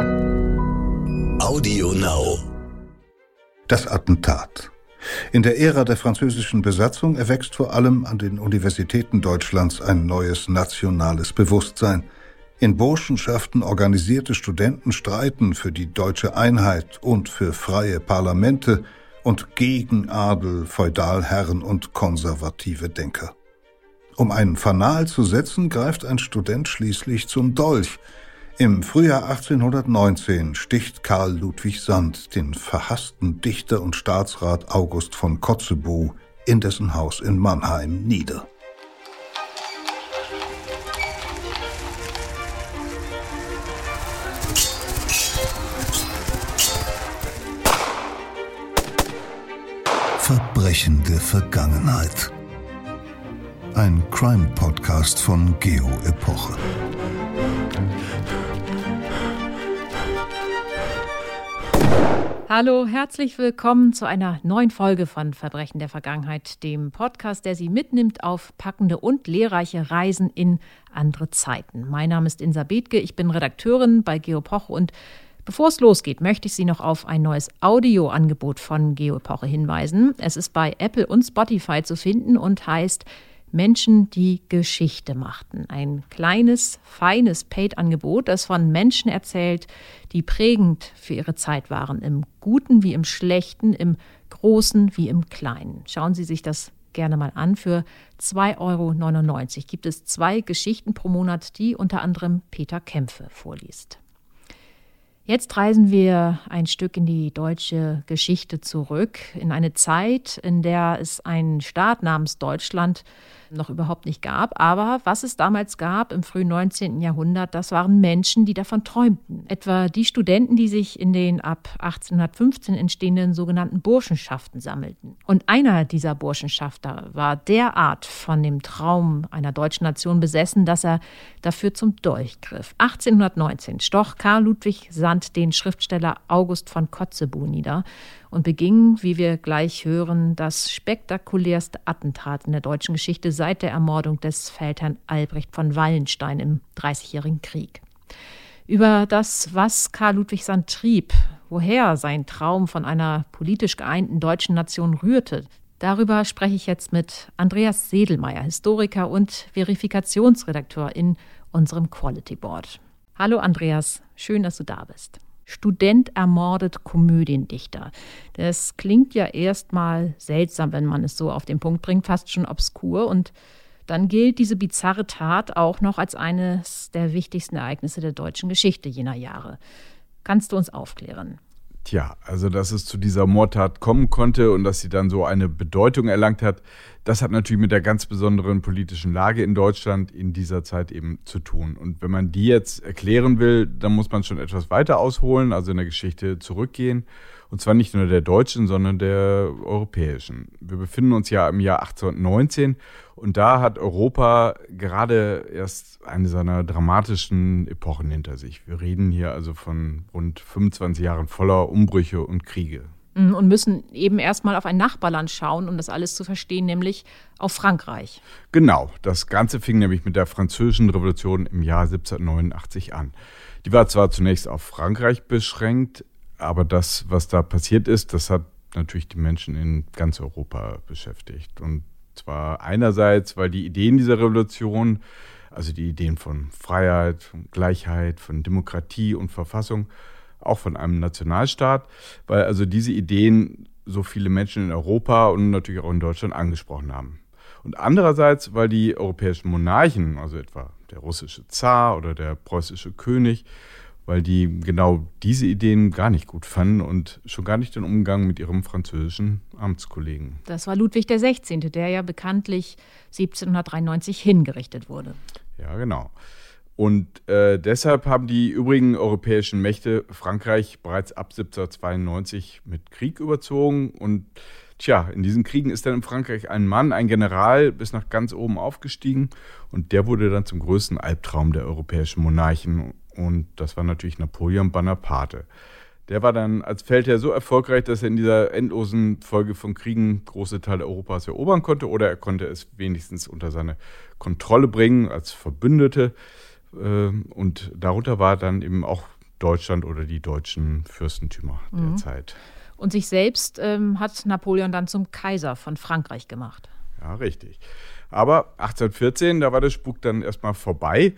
Audio Now. Das Attentat. In der Ära der französischen Besatzung erwächst vor allem an den Universitäten Deutschlands ein neues nationales Bewusstsein. In Burschenschaften organisierte Studenten streiten für die deutsche Einheit und für freie Parlamente und gegen Adel, Feudalherren und konservative Denker. Um einen Fanal zu setzen, greift ein Student schließlich zum Dolch. Im Frühjahr 1819 sticht Karl Ludwig Sand den verhassten Dichter und Staatsrat August von Kotzebue in dessen Haus in Mannheim nieder. Verbrechende Vergangenheit. Ein Crime-Podcast von Geo Hallo, herzlich willkommen zu einer neuen Folge von Verbrechen der Vergangenheit, dem Podcast, der Sie mitnimmt auf packende und lehrreiche Reisen in andere Zeiten. Mein Name ist Insa Bethke, ich bin Redakteurin bei Geopoche und Bevor es losgeht, möchte ich Sie noch auf ein neues Audioangebot von Geoepoche hinweisen. Es ist bei Apple und Spotify zu finden und heißt Menschen, die Geschichte machten. Ein kleines, feines Paid-Angebot, das von Menschen erzählt, die prägend für ihre Zeit waren, im Guten wie im Schlechten, im Großen wie im Kleinen. Schauen Sie sich das gerne mal an. Für 2,99 Euro gibt es zwei Geschichten pro Monat, die unter anderem Peter Kämpfe vorliest. Jetzt reisen wir ein Stück in die deutsche Geschichte zurück, in eine Zeit, in der es einen Staat namens Deutschland noch überhaupt nicht gab. Aber was es damals gab im frühen 19. Jahrhundert, das waren Menschen, die davon träumten. Etwa die Studenten, die sich in den ab 1815 entstehenden sogenannten Burschenschaften sammelten. Und einer dieser Burschenschafter war derart von dem Traum einer deutschen Nation besessen, dass er dafür zum Dolch griff. 1819 stoch Karl Ludwig Sand den Schriftsteller August von Kotzebue nieder und beging, wie wir gleich hören, das spektakulärste Attentat in der deutschen Geschichte seit der Ermordung des Feldherrn Albrecht von Wallenstein im Dreißigjährigen Krieg. Über das, was Karl Ludwig Sand trieb, woher sein Traum von einer politisch geeinten deutschen Nation rührte, darüber spreche ich jetzt mit Andreas Sedelmeier, Historiker und Verifikationsredakteur in unserem Quality Board. Hallo Andreas, schön, dass du da bist. Student ermordet Komödiendichter. Das klingt ja erstmal seltsam, wenn man es so auf den Punkt bringt, fast schon obskur. Und dann gilt diese bizarre Tat auch noch als eines der wichtigsten Ereignisse der deutschen Geschichte jener Jahre. Kannst du uns aufklären? Tja, also dass es zu dieser Mordtat kommen konnte und dass sie dann so eine Bedeutung erlangt hat, das hat natürlich mit der ganz besonderen politischen Lage in Deutschland in dieser Zeit eben zu tun. Und wenn man die jetzt erklären will, dann muss man schon etwas weiter ausholen, also in der Geschichte zurückgehen. Und zwar nicht nur der deutschen, sondern der europäischen. Wir befinden uns ja im Jahr 1819 und da hat Europa gerade erst eine seiner dramatischen Epochen hinter sich. Wir reden hier also von rund 25 Jahren voller Umbrüche und Kriege. Mhm, und müssen eben erstmal auf ein Nachbarland schauen, um das alles zu verstehen, nämlich auf Frankreich. Genau, das Ganze fing nämlich mit der Französischen Revolution im Jahr 1789 an. Die war zwar zunächst auf Frankreich beschränkt, aber das, was da passiert ist, das hat natürlich die Menschen in ganz Europa beschäftigt. Und zwar einerseits, weil die Ideen dieser Revolution, also die Ideen von Freiheit, von Gleichheit, von Demokratie und Verfassung, auch von einem Nationalstaat, weil also diese Ideen so viele Menschen in Europa und natürlich auch in Deutschland angesprochen haben. Und andererseits, weil die europäischen Monarchen, also etwa der russische Zar oder der preußische König, weil die genau diese Ideen gar nicht gut fanden und schon gar nicht den Umgang mit ihrem französischen Amtskollegen. Das war Ludwig XVI., der ja bekanntlich 1793 hingerichtet wurde. Ja, genau. Und äh, deshalb haben die übrigen europäischen Mächte Frankreich bereits ab 1792 mit Krieg überzogen. Und tja, in diesen Kriegen ist dann in Frankreich ein Mann, ein General, bis nach ganz oben aufgestiegen. Und der wurde dann zum größten Albtraum der europäischen Monarchen. Und das war natürlich Napoleon Bonaparte. Der war dann als Feldherr so erfolgreich, dass er in dieser endlosen Folge von Kriegen große Teile Europas erobern konnte oder er konnte es wenigstens unter seine Kontrolle bringen als Verbündete. Ähm, und darunter war dann eben auch Deutschland oder die deutschen Fürstentümer mhm. der Zeit. Und sich selbst ähm, hat Napoleon dann zum Kaiser von Frankreich gemacht. Ja, richtig. Aber 1814, da war der Spuk dann erstmal vorbei.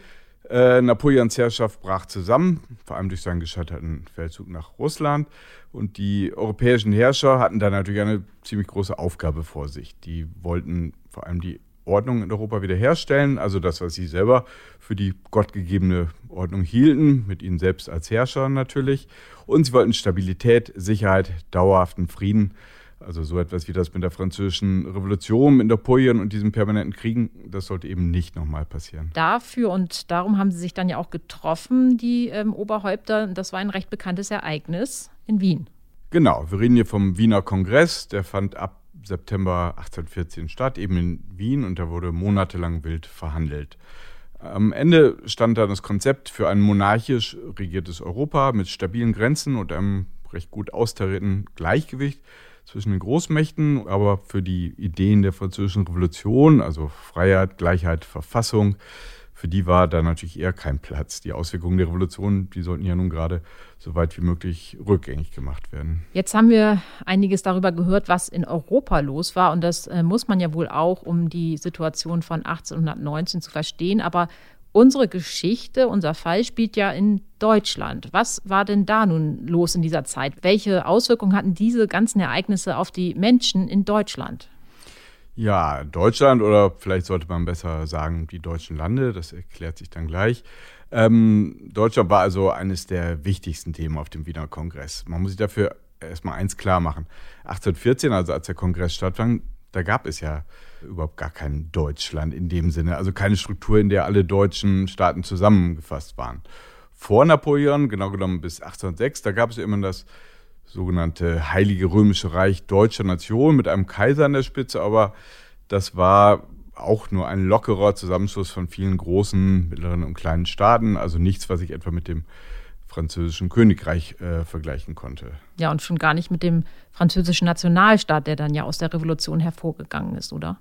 Äh, Napoleons Herrschaft brach zusammen, vor allem durch seinen gescheiterten Feldzug nach Russland. Und die europäischen Herrscher hatten da natürlich eine ziemlich große Aufgabe vor sich. Die wollten vor allem die Ordnung in Europa wiederherstellen, also das, was sie selber für die gottgegebene Ordnung hielten, mit ihnen selbst als Herrscher natürlich. Und sie wollten Stabilität, Sicherheit, dauerhaften Frieden. Also so etwas wie das mit der französischen Revolution, mit Napoleon und diesen permanenten Kriegen, das sollte eben nicht nochmal passieren. Dafür und darum haben sie sich dann ja auch getroffen, die ähm, Oberhäupter. Das war ein recht bekanntes Ereignis in Wien. Genau, wir reden hier vom Wiener Kongress, der fand ab September 1814 statt, eben in Wien, und da wurde monatelang wild verhandelt. Am Ende stand da das Konzept für ein monarchisch regiertes Europa mit stabilen Grenzen und einem recht gut austarierten Gleichgewicht zwischen den Großmächten, aber für die Ideen der Französischen Revolution, also Freiheit, Gleichheit, Verfassung, für die war da natürlich eher kein Platz. Die Auswirkungen der Revolution, die sollten ja nun gerade so weit wie möglich rückgängig gemacht werden. Jetzt haben wir einiges darüber gehört, was in Europa los war. Und das äh, muss man ja wohl auch, um die Situation von 1819 zu verstehen. Aber unsere Geschichte, unser Fall spielt ja in Deutschland. Was war denn da nun los in dieser Zeit? Welche Auswirkungen hatten diese ganzen Ereignisse auf die Menschen in Deutschland? Ja, Deutschland oder vielleicht sollte man besser sagen die deutschen Lande, das erklärt sich dann gleich. Ähm, Deutschland war also eines der wichtigsten Themen auf dem Wiener Kongress. Man muss sich dafür erstmal eins klar machen. 1814, also als der Kongress stattfand, da gab es ja überhaupt gar kein Deutschland in dem Sinne, also keine Struktur, in der alle deutschen Staaten zusammengefasst waren. Vor Napoleon, genau genommen bis 1806, da gab es immer das sogenannte Heilige Römische Reich deutscher Nation mit einem Kaiser an der Spitze, aber das war auch nur ein lockerer Zusammenschluss von vielen großen, mittleren und kleinen Staaten, also nichts, was ich etwa mit dem französischen Königreich äh, vergleichen konnte. Ja, und schon gar nicht mit dem französischen Nationalstaat, der dann ja aus der Revolution hervorgegangen ist, oder?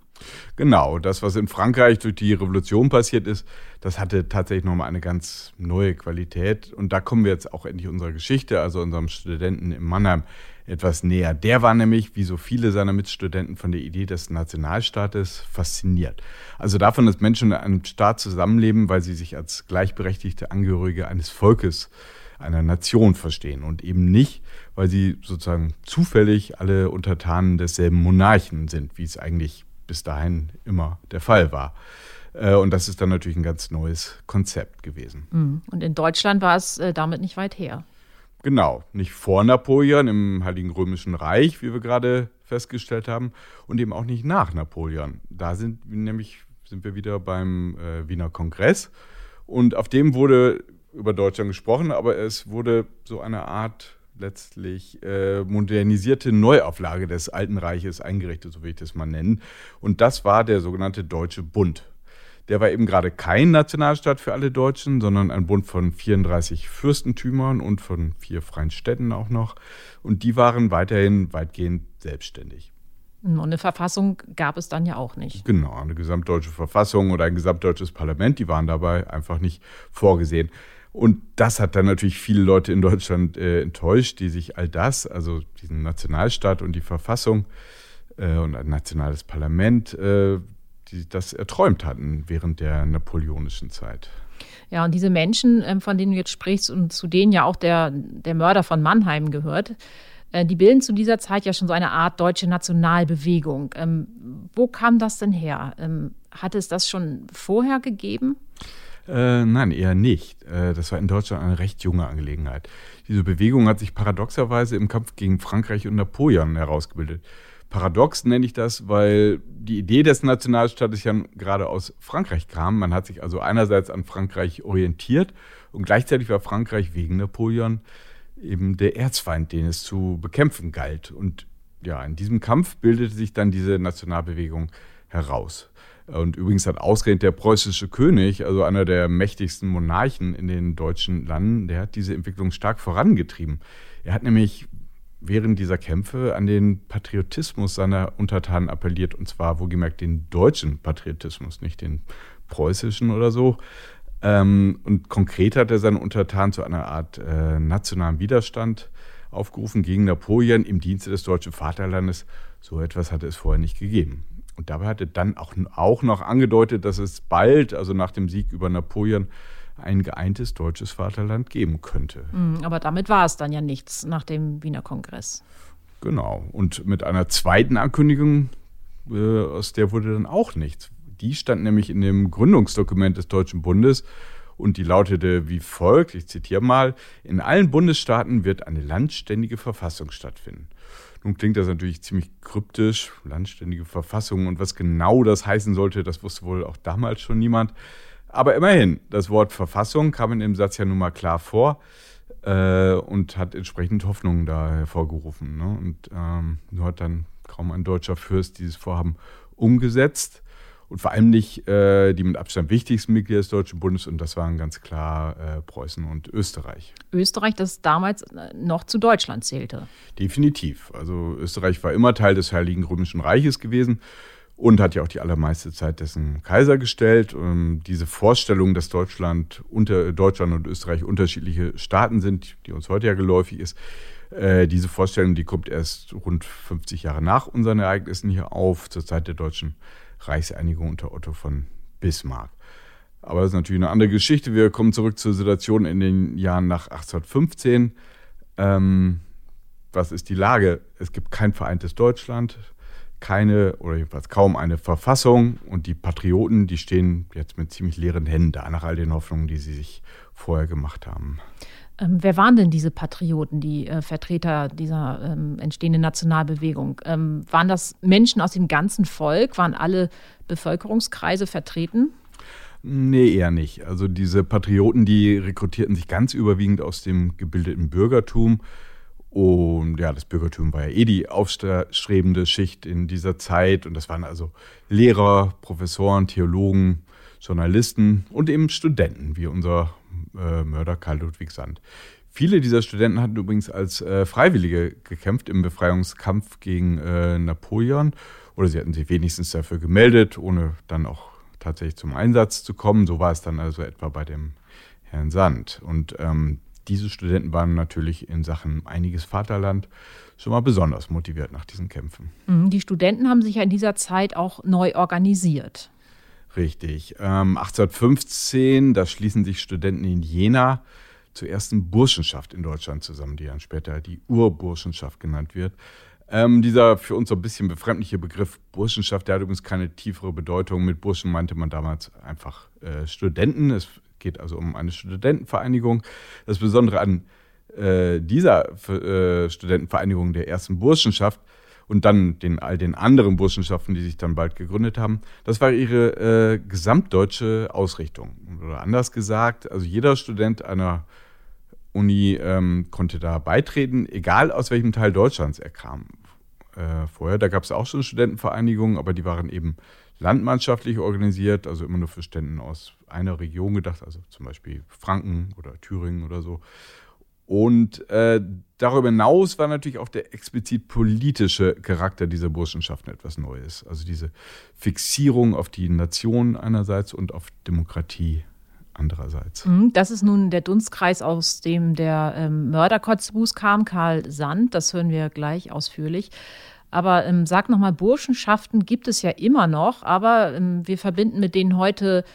Genau, das, was in Frankreich durch die Revolution passiert ist, das hatte tatsächlich nochmal eine ganz neue Qualität. Und da kommen wir jetzt auch endlich unserer Geschichte, also unserem Studenten in Mannheim, etwas näher. Der war nämlich, wie so viele seiner Mitstudenten, von der Idee des Nationalstaates fasziniert. Also davon, dass Menschen in einem Staat zusammenleben, weil sie sich als gleichberechtigte Angehörige eines Volkes einer Nation verstehen und eben nicht, weil sie sozusagen zufällig alle Untertanen desselben Monarchen sind, wie es eigentlich bis dahin immer der Fall war. Äh, und das ist dann natürlich ein ganz neues Konzept gewesen. Mhm. Und in Deutschland war es äh, damit nicht weit her. Genau, nicht vor Napoleon im Heiligen Römischen Reich, wie wir gerade festgestellt haben, und eben auch nicht nach Napoleon. Da sind nämlich sind wir wieder beim äh, Wiener Kongress und auf dem wurde über Deutschland gesprochen, aber es wurde so eine Art letztlich äh, modernisierte Neuauflage des Alten Reiches eingerichtet, so will ich das mal nennen. Und das war der sogenannte Deutsche Bund. Der war eben gerade kein Nationalstaat für alle Deutschen, sondern ein Bund von 34 Fürstentümern und von vier freien Städten auch noch. Und die waren weiterhin weitgehend selbstständig. Und eine Verfassung gab es dann ja auch nicht. Genau, eine gesamtdeutsche Verfassung oder ein gesamtdeutsches Parlament, die waren dabei einfach nicht vorgesehen. Und das hat dann natürlich viele Leute in Deutschland äh, enttäuscht, die sich all das, also diesen Nationalstaat und die Verfassung äh, und ein nationales Parlament, äh, die das erträumt hatten während der napoleonischen Zeit. Ja, und diese Menschen, ähm, von denen du jetzt sprichst und zu denen ja auch der, der Mörder von Mannheim gehört, äh, die bilden zu dieser Zeit ja schon so eine Art deutsche Nationalbewegung. Ähm, wo kam das denn her? Ähm, hatte es das schon vorher gegeben? Äh, nein, eher nicht. Äh, das war in Deutschland eine recht junge Angelegenheit. Diese Bewegung hat sich paradoxerweise im Kampf gegen Frankreich und Napoleon herausgebildet. Paradox nenne ich das, weil die Idee des Nationalstaates ja gerade aus Frankreich kam. Man hat sich also einerseits an Frankreich orientiert und gleichzeitig war Frankreich wegen Napoleon eben der Erzfeind, den es zu bekämpfen galt. Und ja, in diesem Kampf bildete sich dann diese Nationalbewegung heraus. Und übrigens hat ausgerechnet der preußische König, also einer der mächtigsten Monarchen in den deutschen Landen, der hat diese Entwicklung stark vorangetrieben. Er hat nämlich während dieser Kämpfe an den Patriotismus seiner Untertanen appelliert, und zwar wohlgemerkt den deutschen Patriotismus, nicht den preußischen oder so. Ähm, und konkret hat er seine Untertanen zu einer Art äh, nationalen Widerstand aufgerufen gegen Napoleon im Dienste des deutschen Vaterlandes. So etwas hatte es vorher nicht gegeben. Und dabei hat er dann auch, auch noch angedeutet, dass es bald, also nach dem Sieg über Napoleon, ein geeintes deutsches Vaterland geben könnte. Hm, aber damit war es dann ja nichts nach dem Wiener Kongress. Genau. Und mit einer zweiten Ankündigung, äh, aus der wurde dann auch nichts. Die stand nämlich in dem Gründungsdokument des Deutschen Bundes und die lautete wie folgt, ich zitiere mal, in allen Bundesstaaten wird eine landständige Verfassung stattfinden. Nun klingt das natürlich ziemlich kryptisch, landständige Verfassung und was genau das heißen sollte, das wusste wohl auch damals schon niemand. Aber immerhin, das Wort Verfassung kam in dem Satz ja nun mal klar vor äh, und hat entsprechend Hoffnungen da hervorgerufen. Ne? Und ähm, nur hat dann kaum ein deutscher Fürst dieses Vorhaben umgesetzt und vor allem nicht äh, die mit Abstand wichtigsten Mitglieder des Deutschen Bundes und das waren ganz klar äh, Preußen und Österreich. Österreich, das damals äh, noch zu Deutschland zählte. Definitiv. Also Österreich war immer Teil des Heiligen Römischen Reiches gewesen und hat ja auch die allermeiste Zeit dessen Kaiser gestellt. Und ähm, diese Vorstellung, dass Deutschland, unter, Deutschland und Österreich unterschiedliche Staaten sind, die uns heute ja geläufig ist, äh, diese Vorstellung, die kommt erst rund 50 Jahre nach unseren Ereignissen hier auf, zur Zeit der deutschen Reichseinigung unter Otto von Bismarck. Aber das ist natürlich eine andere Geschichte. Wir kommen zurück zur Situation in den Jahren nach 1815. Ähm, was ist die Lage? Es gibt kein vereintes Deutschland, keine oder jedenfalls kaum eine Verfassung und die Patrioten, die stehen jetzt mit ziemlich leeren Händen da, nach all den Hoffnungen, die sie sich vorher gemacht haben. Ähm, wer waren denn diese Patrioten, die äh, Vertreter dieser ähm, entstehenden Nationalbewegung? Ähm, waren das Menschen aus dem ganzen Volk? Waren alle Bevölkerungskreise vertreten? Nee, eher nicht. Also diese Patrioten, die rekrutierten sich ganz überwiegend aus dem gebildeten Bürgertum. Und ja, das Bürgertum war ja eh die aufstrebende Schicht in dieser Zeit. Und das waren also Lehrer, Professoren, Theologen, Journalisten und eben Studenten, wie unser äh, Mörder Karl Ludwig Sand. Viele dieser Studenten hatten übrigens als äh, Freiwillige gekämpft im Befreiungskampf gegen äh, Napoleon oder sie hatten sich wenigstens dafür gemeldet, ohne dann auch tatsächlich zum Einsatz zu kommen. So war es dann also etwa bei dem Herrn Sand. Und ähm, diese Studenten waren natürlich in Sachen einiges Vaterland schon mal besonders motiviert nach diesen Kämpfen. Mhm, die Studenten haben sich ja in dieser Zeit auch neu organisiert. Richtig. Ähm, 1815, da schließen sich Studenten in Jena zur ersten Burschenschaft in Deutschland zusammen, die dann später die Urburschenschaft genannt wird. Ähm, dieser für uns so ein bisschen befremdliche Begriff Burschenschaft, der hat übrigens keine tiefere Bedeutung. Mit Burschen meinte man damals einfach äh, Studenten. Es geht also um eine Studentenvereinigung. Das Besondere an äh, dieser äh, Studentenvereinigung der ersten Burschenschaft und dann den all den anderen Burschenschaften, die sich dann bald gegründet haben. Das war ihre äh, gesamtdeutsche Ausrichtung. Oder anders gesagt, also jeder Student einer Uni ähm, konnte da beitreten, egal aus welchem Teil Deutschlands er kam. Äh, vorher, da gab es auch schon Studentenvereinigungen, aber die waren eben landmannschaftlich organisiert, also immer nur für Studenten aus einer Region gedacht, also zum Beispiel Franken oder Thüringen oder so. Und äh, darüber hinaus war natürlich auch der explizit politische Charakter dieser Burschenschaften etwas Neues. Also diese Fixierung auf die Nation einerseits und auf Demokratie andererseits. Mhm, das ist nun der Dunstkreis, aus dem der ähm, kam, Karl Sand. Das hören wir gleich ausführlich. Aber ähm, sag nochmal, Burschenschaften gibt es ja immer noch, aber ähm, wir verbinden mit denen heute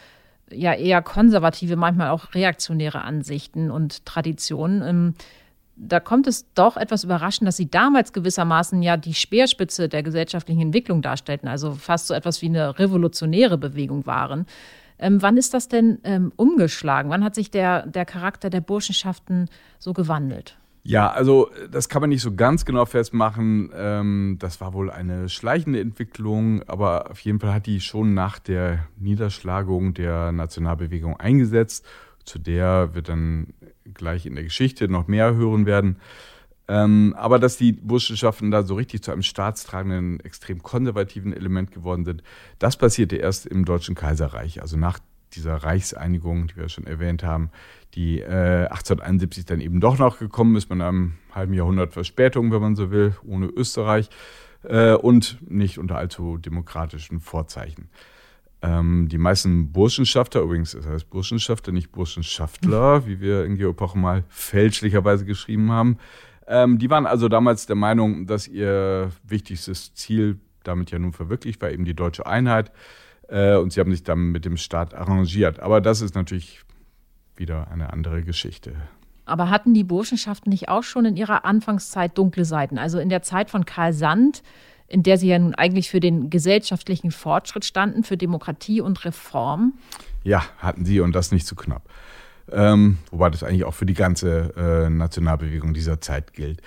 ja eher konservative, manchmal auch reaktionäre Ansichten und Traditionen. Ähm, da kommt es doch etwas überraschend, dass sie damals gewissermaßen ja die Speerspitze der gesellschaftlichen Entwicklung darstellten, also fast so etwas wie eine revolutionäre Bewegung waren. Ähm, wann ist das denn ähm, umgeschlagen? Wann hat sich der, der Charakter der Burschenschaften so gewandelt? Ja, also das kann man nicht so ganz genau festmachen. Ähm, das war wohl eine schleichende Entwicklung, aber auf jeden Fall hat die schon nach der Niederschlagung der Nationalbewegung eingesetzt, zu der wir dann gleich in der Geschichte noch mehr hören werden. Ähm, aber dass die Burschenschaften da so richtig zu einem staatstragenden, extrem konservativen Element geworden sind, das passierte erst im Deutschen Kaiserreich, also nach dieser Reichseinigung, die wir schon erwähnt haben, die äh, 1871 dann eben doch noch gekommen ist, mit einem halben Jahrhundert Verspätung, wenn man so will, ohne Österreich äh, und nicht unter allzu demokratischen Vorzeichen. Ähm, die meisten Burschenschafter, übrigens, das heißt Burschenschafter, nicht Burschenschaftler, wie wir in Geopoche mal fälschlicherweise geschrieben haben, ähm, die waren also damals der Meinung, dass ihr wichtigstes Ziel damit ja nun verwirklicht war, eben die deutsche Einheit. Äh, und sie haben sich dann mit dem Staat arrangiert. Aber das ist natürlich wieder eine andere Geschichte. Aber hatten die Burschenschaften nicht auch schon in ihrer Anfangszeit dunkle Seiten? Also in der Zeit von Karl Sand, in der sie ja nun eigentlich für den gesellschaftlichen Fortschritt standen, für Demokratie und Reform? Ja, hatten sie und das nicht zu knapp. Ähm, wobei das eigentlich auch für die ganze äh, Nationalbewegung dieser Zeit gilt.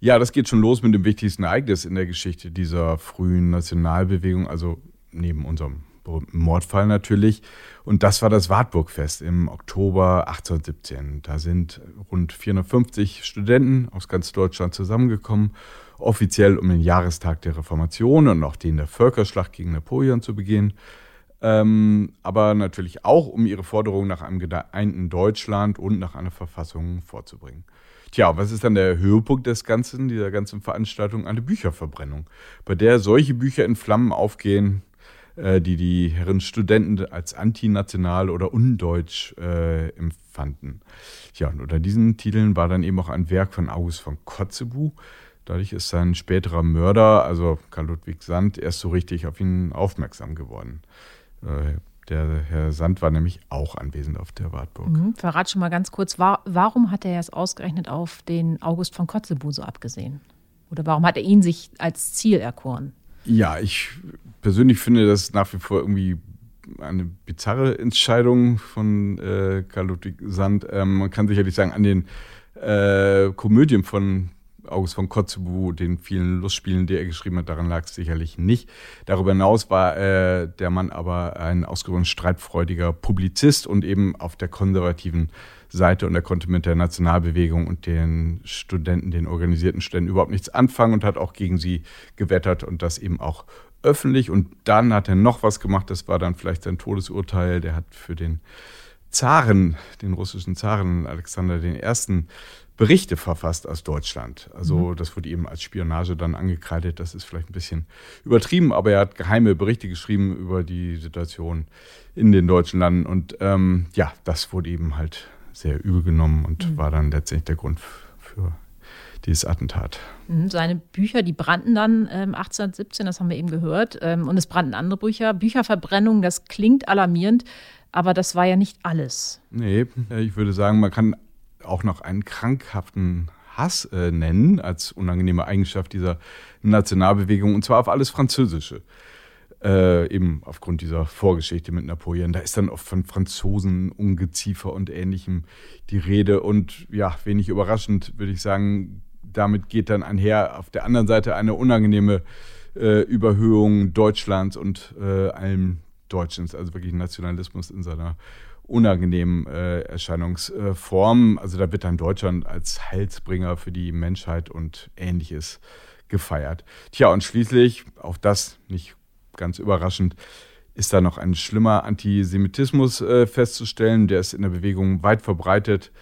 Ja, das geht schon los mit dem wichtigsten Ereignis in der Geschichte dieser frühen Nationalbewegung, also neben unserem berühmten Mordfall natürlich. Und das war das Wartburgfest im Oktober 1817. Da sind rund 450 Studenten aus ganz Deutschland zusammengekommen, offiziell um den Jahrestag der Reformation und auch den der Völkerschlacht gegen Napoleon zu begehen. Ähm, aber natürlich auch, um ihre Forderungen nach einem geeinten Deutschland und nach einer Verfassung vorzubringen. Tja, was ist dann der Höhepunkt des Ganzen, dieser ganzen Veranstaltung? Eine Bücherverbrennung, bei der solche Bücher in Flammen aufgehen, äh, die die Herren Studenten als antinational oder undeutsch äh, empfanden. Ja, und unter diesen Titeln war dann eben auch ein Werk von August von Kotzebue. Dadurch ist sein späterer Mörder, also Karl Ludwig Sand, erst so richtig auf ihn aufmerksam geworden. Äh, der Herr Sand war nämlich auch anwesend auf der Wartburg. Mhm, verrat schon mal ganz kurz, war, warum hat er es ausgerechnet auf den August von Kotzebue so abgesehen? Oder warum hat er ihn sich als Ziel erkoren? Ja, ich persönlich finde das nach wie vor irgendwie eine bizarre Entscheidung von äh, Karl Ludwig Sand. Ähm, man kann sicherlich sagen, an den äh, Komödien von August von Kotzebue, den vielen Lustspielen, die er geschrieben hat, daran lag es sicherlich nicht. Darüber hinaus war äh, der Mann aber ein ausgesprochen streitfreudiger Publizist und eben auf der konservativen Seite und er konnte mit der Nationalbewegung und den Studenten, den organisierten Studenten überhaupt nichts anfangen und hat auch gegen sie gewettert und das eben auch öffentlich. Und dann hat er noch was gemacht, das war dann vielleicht sein Todesurteil. Der hat für den Zaren, den russischen Zaren Alexander I., Berichte verfasst aus Deutschland. Also mhm. das wurde ihm als Spionage dann angekreidet. Das ist vielleicht ein bisschen übertrieben, aber er hat geheime Berichte geschrieben über die Situation in den deutschen Landen. Und ähm, ja, das wurde ihm halt sehr übel genommen und mhm. war dann letztendlich der Grund für dieses Attentat. Mhm, seine Bücher, die brannten dann ähm, 1817, das haben wir eben gehört, ähm, und es brannten andere Bücher. Bücherverbrennung, das klingt alarmierend, aber das war ja nicht alles. Nee, ich würde sagen, man kann auch noch einen krankhaften Hass äh, nennen als unangenehme Eigenschaft dieser Nationalbewegung, und zwar auf alles Französische äh, eben aufgrund dieser Vorgeschichte mit Napoleon. Da ist dann oft von Franzosen, Ungeziefer und ähnlichem die Rede. Und ja, wenig überraschend würde ich sagen, damit geht dann einher auf der anderen Seite eine unangenehme äh, Überhöhung Deutschlands und äh, allem Deutschens, also wirklich Nationalismus in seiner unangenehmen äh, Erscheinungsform. Also da wird dann Deutschland als Heilsbringer für die Menschheit und ähnliches gefeiert. Tja, und schließlich, auch das nicht ganz überraschend, ist da noch ein schlimmer Antisemitismus äh, festzustellen. Der ist in der Bewegung weit verbreitet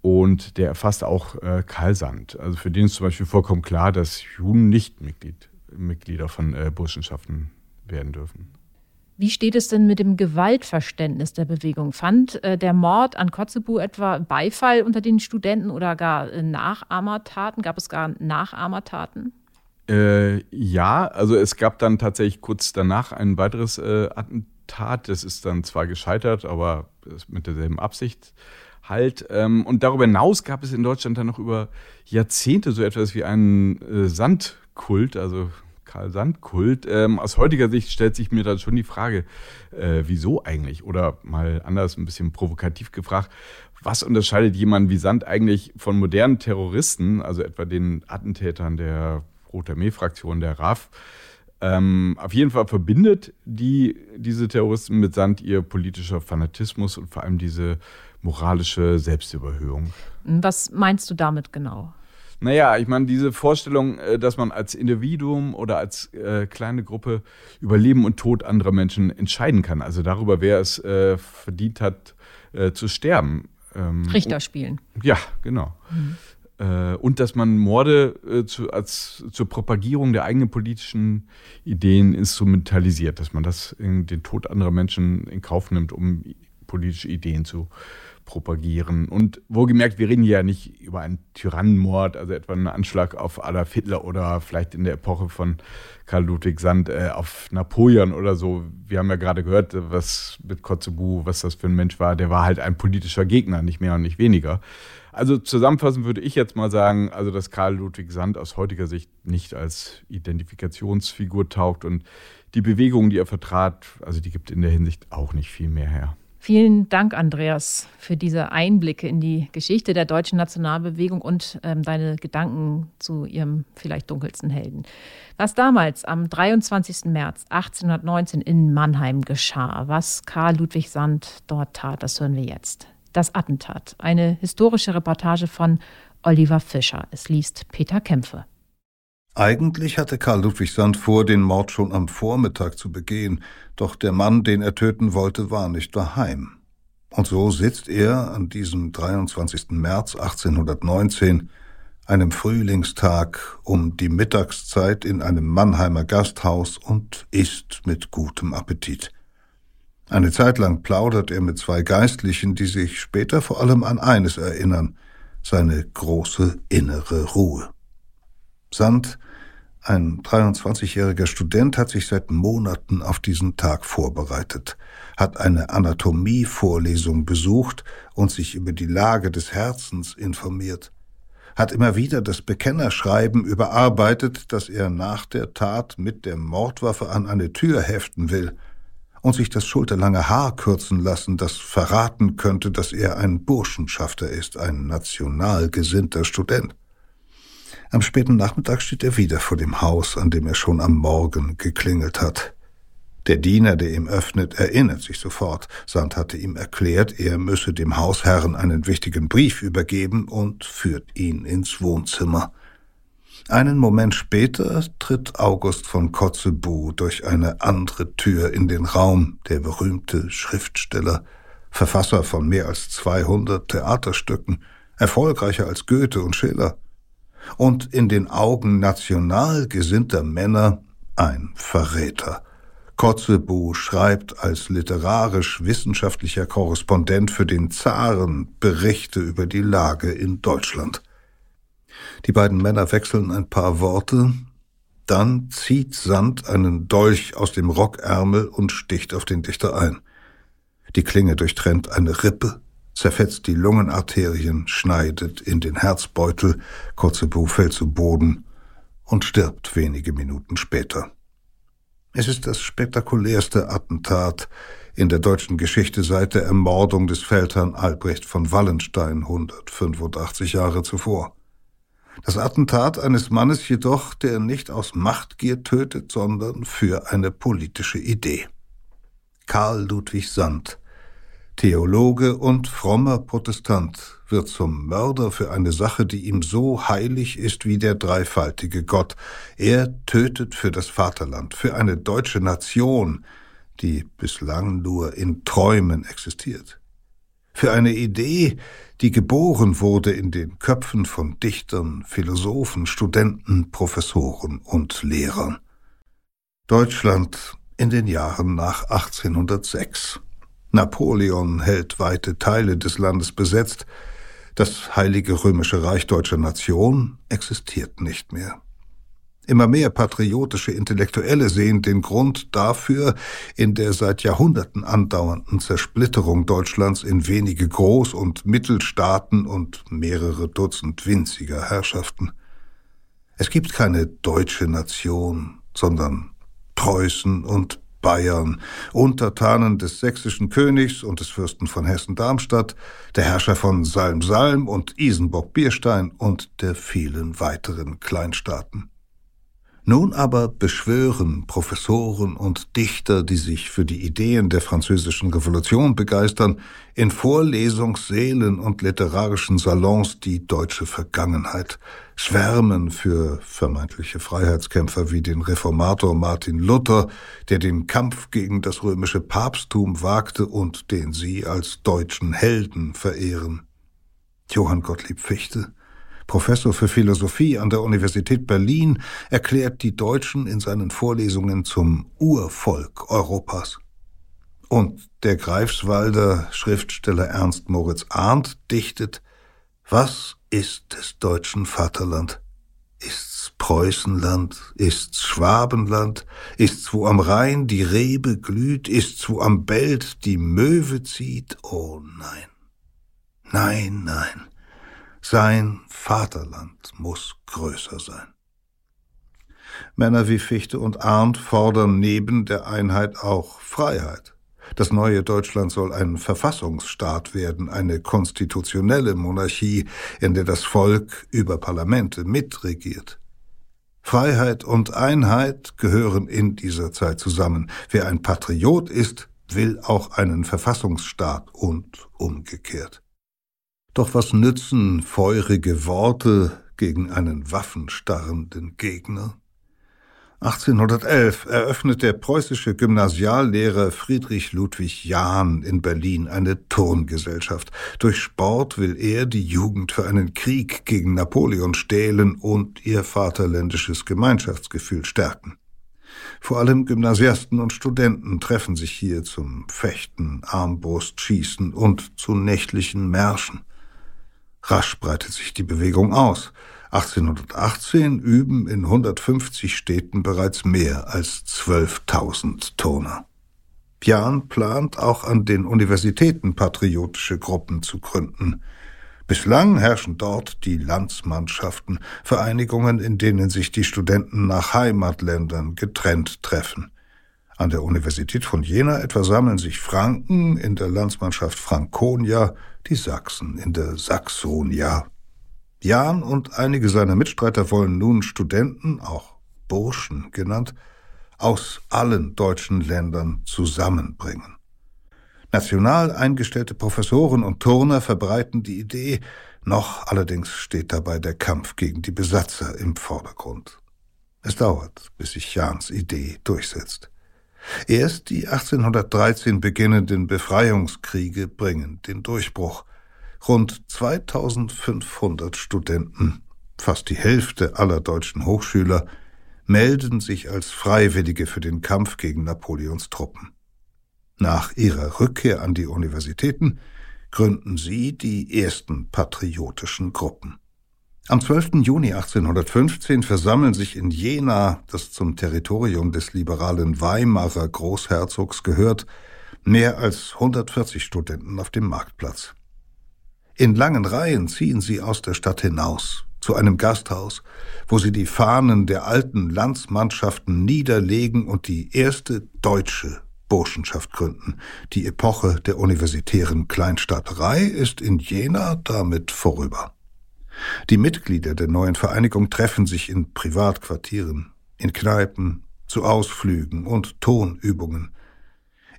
und der erfasst auch äh, Karl. Also für den ist zum Beispiel vollkommen klar, dass Juden nicht Mitglied, Mitglieder von äh, Burschenschaften werden dürfen. Wie steht es denn mit dem Gewaltverständnis der Bewegung? Fand äh, der Mord an Kotzebue etwa Beifall unter den Studenten oder gar äh, Nachahmertaten? Gab es gar Nachahmertaten? Äh, ja, also es gab dann tatsächlich kurz danach ein weiteres äh, Attentat. Das ist dann zwar gescheitert, aber mit derselben Absicht halt. Ähm, und darüber hinaus gab es in Deutschland dann noch über Jahrzehnte so etwas wie einen äh, Sandkult, also Karl Sand-Kult. Ähm, aus heutiger Sicht stellt sich mir dann schon die Frage, äh, wieso eigentlich? Oder mal anders, ein bisschen provokativ gefragt, was unterscheidet jemand wie Sand eigentlich von modernen Terroristen, also etwa den Attentätern der Rote Armee-Fraktion, der RAF. Ähm, auf jeden Fall verbindet die, diese Terroristen mit Sand ihr politischer Fanatismus und vor allem diese moralische Selbstüberhöhung. Was meinst du damit genau? Naja, ich meine, diese Vorstellung, äh, dass man als Individuum oder als äh, kleine Gruppe über Leben und Tod anderer Menschen entscheiden kann. Also darüber, wer es äh, verdient hat, äh, zu sterben. Ähm, Richter spielen. Ja, genau. Mhm. Äh, und dass man Morde äh, zu, als, zur Propagierung der eigenen politischen Ideen instrumentalisiert, dass man das in den Tod anderer Menschen in Kauf nimmt, um politische Ideen zu propagieren. Und wohlgemerkt, wir reden hier ja nicht über einen Tyrannenmord, also etwa einen Anschlag auf Adolf Hitler oder vielleicht in der Epoche von Karl Ludwig Sand äh, auf Napoleon oder so. Wir haben ja gerade gehört, was mit Kotzebue, was das für ein Mensch war. Der war halt ein politischer Gegner, nicht mehr und nicht weniger. Also zusammenfassend würde ich jetzt mal sagen, also dass Karl Ludwig Sand aus heutiger Sicht nicht als Identifikationsfigur taugt und die Bewegung, die er vertrat, also die gibt in der Hinsicht auch nicht viel mehr her. Vielen Dank, Andreas, für diese Einblicke in die Geschichte der deutschen Nationalbewegung und ähm, deine Gedanken zu ihrem vielleicht dunkelsten Helden. Was damals am 23. März 1819 in Mannheim geschah, was Karl Ludwig Sand dort tat, das hören wir jetzt. Das Attentat, eine historische Reportage von Oliver Fischer. Es liest Peter Kämpfe. Eigentlich hatte Karl Ludwig Sand vor, den Mord schon am Vormittag zu begehen, doch der Mann, den er töten wollte, war nicht daheim. Und so sitzt er an diesem 23. März 1819, einem Frühlingstag, um die Mittagszeit in einem Mannheimer Gasthaus und isst mit gutem Appetit. Eine Zeit lang plaudert er mit zwei Geistlichen, die sich später vor allem an eines erinnern, seine große innere Ruhe. Sand ein 23-jähriger Student hat sich seit Monaten auf diesen Tag vorbereitet, hat eine Anatomievorlesung besucht und sich über die Lage des Herzens informiert, hat immer wieder das Bekennerschreiben überarbeitet, das er nach der Tat mit der Mordwaffe an eine Tür heften will, und sich das schulterlange Haar kürzen lassen, das verraten könnte, dass er ein Burschenschafter ist, ein national gesinnter Student. Am späten Nachmittag steht er wieder vor dem Haus, an dem er schon am Morgen geklingelt hat. Der Diener, der ihm öffnet, erinnert sich sofort. Sand hatte ihm erklärt, er müsse dem Hausherrn einen wichtigen Brief übergeben und führt ihn ins Wohnzimmer. Einen Moment später tritt August von Kotzebue durch eine andere Tür in den Raum, der berühmte Schriftsteller, Verfasser von mehr als 200 Theaterstücken, erfolgreicher als Goethe und Schiller und in den Augen national gesinnter Männer ein Verräter. Kotzebue schreibt als literarisch-wissenschaftlicher Korrespondent für den Zaren Berichte über die Lage in Deutschland. Die beiden Männer wechseln ein paar Worte, dann zieht Sand einen Dolch aus dem Rockärmel und sticht auf den Dichter ein. Die Klinge durchtrennt eine Rippe, zerfetzt die Lungenarterien, schneidet in den Herzbeutel, Kotzebue fällt zu Boden und stirbt wenige Minuten später. Es ist das spektakulärste Attentat in der deutschen Geschichte seit der Ermordung des Feldherrn Albrecht von Wallenstein 185 Jahre zuvor. Das Attentat eines Mannes jedoch, der nicht aus Machtgier tötet, sondern für eine politische Idee. Karl Ludwig Sand, Theologe und frommer Protestant, wird zum Mörder für eine Sache, die ihm so heilig ist wie der dreifaltige Gott. Er tötet für das Vaterland, für eine deutsche Nation, die bislang nur in Träumen existiert. Für eine Idee, die geboren wurde in den Köpfen von Dichtern, Philosophen, Studenten, Professoren und Lehrern. Deutschland in den Jahren nach 1806. Napoleon hält weite Teile des Landes besetzt. Das Heilige Römische Reich deutscher Nation existiert nicht mehr. Immer mehr patriotische Intellektuelle sehen den Grund dafür in der seit Jahrhunderten andauernden Zersplitterung Deutschlands in wenige Groß- und Mittelstaaten und mehrere Dutzend winziger Herrschaften. Es gibt keine deutsche Nation, sondern Preußen und Bayern, Untertanen des sächsischen Königs und des Fürsten von Hessen-Darmstadt, der Herrscher von Salm-Salm und Isenburg-Bierstein und der vielen weiteren Kleinstaaten. Nun aber beschwören Professoren und Dichter, die sich für die Ideen der französischen Revolution begeistern, in Vorlesungssälen und literarischen Salons die deutsche Vergangenheit, schwärmen für vermeintliche Freiheitskämpfer wie den Reformator Martin Luther, der den Kampf gegen das römische Papsttum wagte und den sie als deutschen Helden verehren. Johann Gottlieb Fichte, Professor für Philosophie an der Universität Berlin, erklärt die Deutschen in seinen Vorlesungen zum Urvolk Europas. Und der Greifswalder Schriftsteller Ernst Moritz Arndt dichtet, was ist des deutschen Vaterland? Ist's Preußenland? Ist's Schwabenland? Ist's, wo am Rhein die Rebe glüht? Ist's, wo am Belt die Möwe zieht? Oh nein. Nein, nein. Sein Vaterland muss größer sein. Männer wie Fichte und Arndt fordern neben der Einheit auch Freiheit. Das neue Deutschland soll ein Verfassungsstaat werden, eine konstitutionelle Monarchie, in der das Volk über Parlamente mitregiert. Freiheit und Einheit gehören in dieser Zeit zusammen. Wer ein Patriot ist, will auch einen Verfassungsstaat und umgekehrt. Doch was nützen feurige Worte gegen einen waffenstarrenden Gegner? 1811 eröffnet der preußische Gymnasiallehrer Friedrich Ludwig Jahn in Berlin eine Turngesellschaft. Durch Sport will er die Jugend für einen Krieg gegen Napoleon stählen und ihr vaterländisches Gemeinschaftsgefühl stärken. Vor allem Gymnasiasten und Studenten treffen sich hier zum Fechten, Armbrustschießen und zu nächtlichen Märschen. Rasch breitet sich die Bewegung aus. 1818 üben in 150 Städten bereits mehr als 12.000 Turner. Pian plant auch an den Universitäten patriotische Gruppen zu gründen. Bislang herrschen dort die Landsmannschaften, Vereinigungen, in denen sich die Studenten nach Heimatländern getrennt treffen. An der Universität von Jena etwa sammeln sich Franken in der Landsmannschaft Franconia, die Sachsen in der Saxonia. Jan und einige seiner Mitstreiter wollen nun Studenten, auch Burschen genannt, aus allen deutschen Ländern zusammenbringen. National eingestellte Professoren und Turner verbreiten die Idee, noch allerdings steht dabei der Kampf gegen die Besatzer im Vordergrund. Es dauert, bis sich Jans Idee durchsetzt. Erst die 1813 beginnenden Befreiungskriege bringen den Durchbruch. Rund 2500 Studenten, fast die Hälfte aller deutschen Hochschüler, melden sich als Freiwillige für den Kampf gegen Napoleons Truppen. Nach ihrer Rückkehr an die Universitäten gründen sie die ersten patriotischen Gruppen. Am 12. Juni 1815 versammeln sich in Jena, das zum Territorium des liberalen Weimarer Großherzogs gehört, mehr als 140 Studenten auf dem Marktplatz. In langen Reihen ziehen sie aus der Stadt hinaus, zu einem Gasthaus, wo sie die Fahnen der alten Landsmannschaften niederlegen und die erste deutsche Burschenschaft gründen. Die Epoche der universitären Kleinstaaterei ist in Jena damit vorüber. Die Mitglieder der neuen Vereinigung treffen sich in Privatquartieren, in Kneipen, zu Ausflügen und Tonübungen.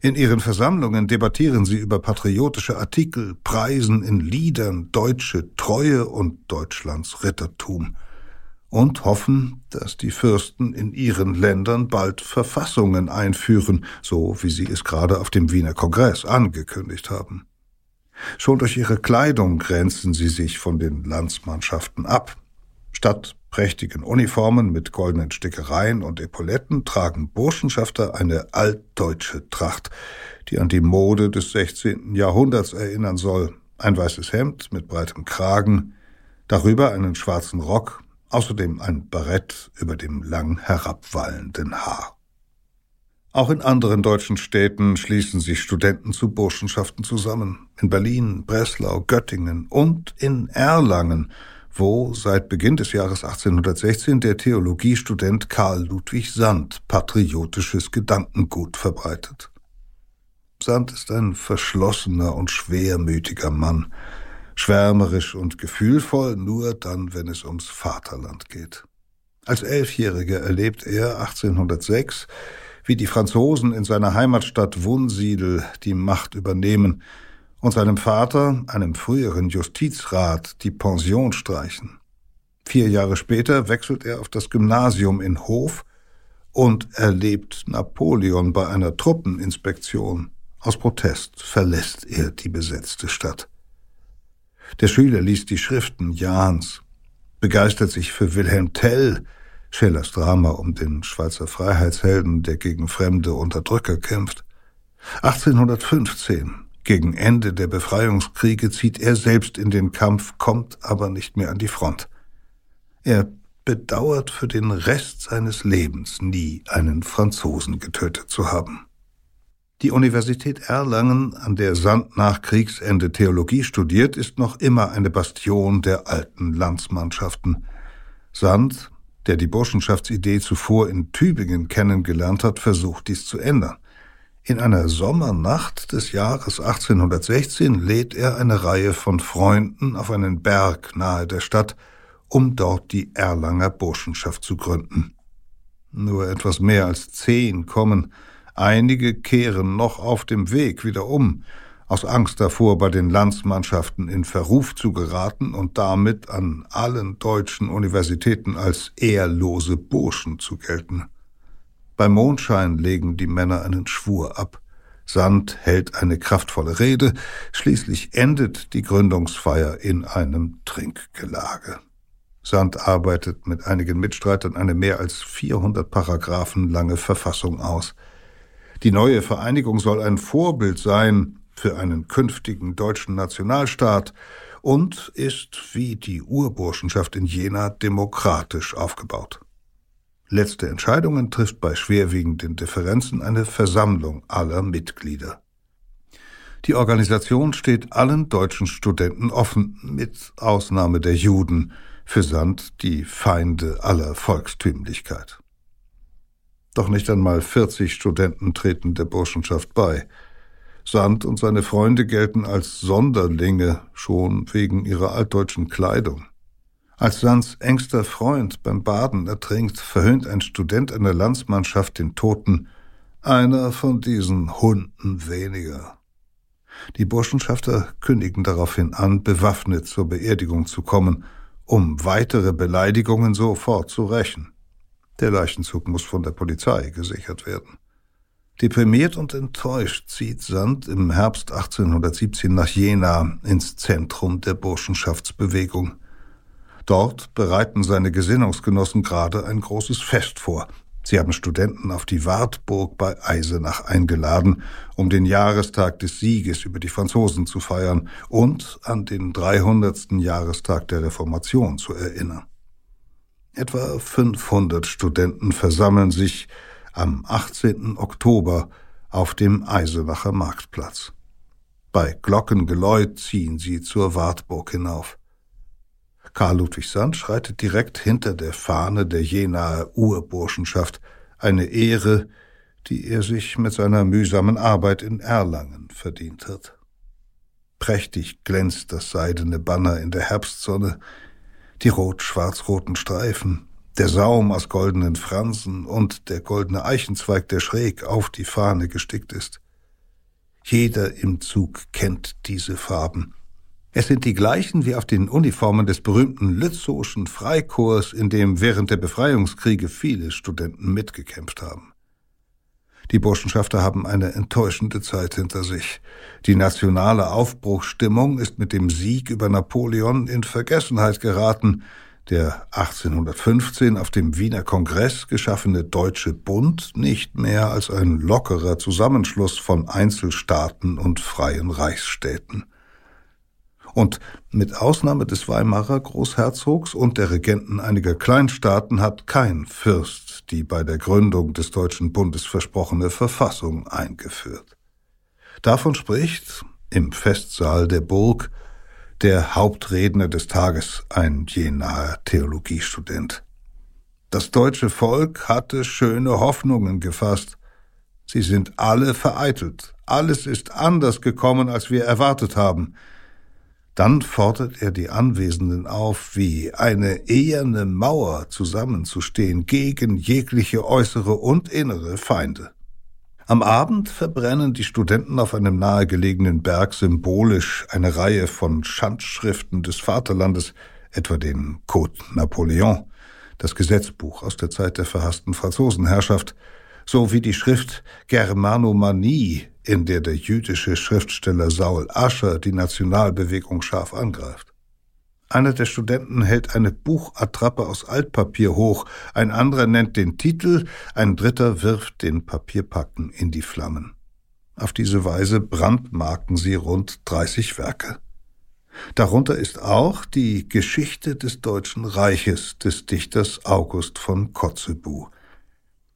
In ihren Versammlungen debattieren sie über patriotische Artikel, preisen in Liedern deutsche Treue und Deutschlands Rittertum und hoffen, dass die Fürsten in ihren Ländern bald Verfassungen einführen, so wie sie es gerade auf dem Wiener Kongress angekündigt haben. Schon durch ihre Kleidung grenzen sie sich von den Landsmannschaften ab. Statt prächtigen Uniformen mit goldenen Stickereien und Epauletten tragen Burschenschafter eine altdeutsche Tracht, die an die Mode des 16. Jahrhunderts erinnern soll. Ein weißes Hemd mit breitem Kragen, darüber einen schwarzen Rock, außerdem ein Barett über dem lang herabwallenden Haar. Auch in anderen deutschen Städten schließen sich Studenten zu Burschenschaften zusammen. In Berlin, Breslau, Göttingen und in Erlangen – wo seit Beginn des Jahres 1816 der Theologiestudent Karl Ludwig Sand patriotisches Gedankengut verbreitet. Sand ist ein verschlossener und schwermütiger Mann, schwärmerisch und gefühlvoll nur dann, wenn es ums Vaterland geht. Als Elfjähriger erlebt er 1806, wie die Franzosen in seiner Heimatstadt Wunsiedel die Macht übernehmen, und seinem Vater, einem früheren Justizrat, die Pension streichen. Vier Jahre später wechselt er auf das Gymnasium in Hof und erlebt Napoleon bei einer Truppeninspektion. Aus Protest verlässt er die besetzte Stadt. Der Schüler liest die Schriften Jahns. begeistert sich für Wilhelm Tell, Schillers Drama um den Schweizer Freiheitshelden, der gegen fremde Unterdrücker kämpft. 1815, gegen Ende der Befreiungskriege, zieht er selbst in den Kampf, kommt aber nicht mehr an die Front. Er bedauert für den Rest seines Lebens nie einen Franzosen getötet zu haben. Die Universität Erlangen, an der Sand nach Kriegsende Theologie studiert, ist noch immer eine Bastion der alten Landsmannschaften. Sand, der die Burschenschaftsidee zuvor in Tübingen kennengelernt hat, versucht dies zu ändern. In einer Sommernacht des Jahres 1816 lädt er eine Reihe von Freunden auf einen Berg nahe der Stadt, um dort die Erlanger Burschenschaft zu gründen. Nur etwas mehr als zehn kommen, Einige kehren noch auf dem Weg wieder um, aus Angst davor, bei den Landsmannschaften in Verruf zu geraten und damit an allen deutschen Universitäten als ehrlose Burschen zu gelten. Bei Mondschein legen die Männer einen Schwur ab. Sand hält eine kraftvolle Rede, schließlich endet die Gründungsfeier in einem Trinkgelage. Sand arbeitet mit einigen Mitstreitern eine mehr als 400 Paragraphen lange Verfassung aus – die neue Vereinigung soll ein Vorbild sein für einen künftigen deutschen Nationalstaat und ist wie die Urburschenschaft in Jena demokratisch aufgebaut. Letzte Entscheidungen trifft bei schwerwiegenden Differenzen eine Versammlung aller Mitglieder. Die Organisation steht allen deutschen Studenten offen, mit Ausnahme der Juden, für Sand die Feinde aller Volkstümlichkeit. Doch nicht einmal 40 Studenten treten der Burschenschaft bei. Sand und seine Freunde gelten als Sonderlinge, schon wegen ihrer altdeutschen Kleidung. Als Sands engster Freund beim Baden ertrinkt, verhöhnt ein Student einer Landsmannschaft den Toten, einer von diesen Hunden weniger. Die Burschenschafter kündigen daraufhin an, bewaffnet zur Beerdigung zu kommen, um weitere Beleidigungen sofort zu rächen. Der Leichenzug muss von der Polizei gesichert werden. Deprimiert und enttäuscht zieht Sand im Herbst 1817 nach Jena ins Zentrum der Burschenschaftsbewegung. Dort bereiten seine Gesinnungsgenossen gerade ein großes Fest vor. Sie haben Studenten auf die Wartburg bei Eisenach eingeladen, um den Jahrestag des Sieges über die Franzosen zu feiern und an den 300. Jahrestag der Reformation zu erinnern. Etwa 500 Studenten versammeln sich am 18. Oktober auf dem Eisenacher Marktplatz. Bei Glockengeläut ziehen sie zur Wartburg hinauf. Karl Ludwig Sand schreitet direkt hinter der Fahne der Jenaer Urburschenschaft, eine Ehre, die er sich mit seiner mühsamen Arbeit in Erlangen verdient hat. Prächtig glänzt das seidene Banner in der Herbstsonne, die rot-schwarz-roten Streifen, der Saum aus goldenen Fransen und der goldene Eichenzweig, der schräg auf die Fahne gestickt ist. Jeder im Zug kennt diese Farben. Es sind die gleichen wie auf den Uniformen des berühmten Lützowschen Freikorps, in dem während der Befreiungskriege viele Studenten mitgekämpft haben. Die Burschenschafter haben eine enttäuschende Zeit hinter sich. Die nationale Aufbruchsstimmung ist mit dem Sieg über Napoleon in Vergessenheit geraten. Der 1815 auf dem Wiener Kongress geschaffene Deutsche Bund nicht mehr als ein lockerer Zusammenschluss von Einzelstaaten und freien Reichsstädten. Und mit Ausnahme des Weimarer Großherzogs und der Regenten einiger Kleinstaaten hat kein Fürst die bei der Gründung des Deutschen Bundes versprochene Verfassung eingeführt. Davon spricht im Festsaal der Burg der Hauptredner des Tages, ein jenaer Theologiestudent. Das deutsche Volk hatte schöne Hoffnungen gefasst. Sie sind alle vereitelt. Alles ist anders gekommen, als wir erwartet haben. Dann fordert er die Anwesenden auf, wie eine eherne Mauer zusammenzustehen gegen jegliche äußere und innere Feinde. Am Abend verbrennen die Studenten auf einem nahegelegenen Berg symbolisch eine Reihe von Schandschriften des Vaterlandes, etwa den Code Napoleon, das Gesetzbuch aus der Zeit der verhassten Franzosenherrschaft, sowie die Schrift Germanomanie in der der jüdische Schriftsteller Saul Ascher die Nationalbewegung scharf angreift. Einer der Studenten hält eine Buchattrappe aus Altpapier hoch, ein anderer nennt den Titel, ein dritter wirft den Papierpacken in die Flammen. Auf diese Weise brandmarken sie rund 30 Werke. Darunter ist auch die Geschichte des Deutschen Reiches des Dichters August von Kotzebue.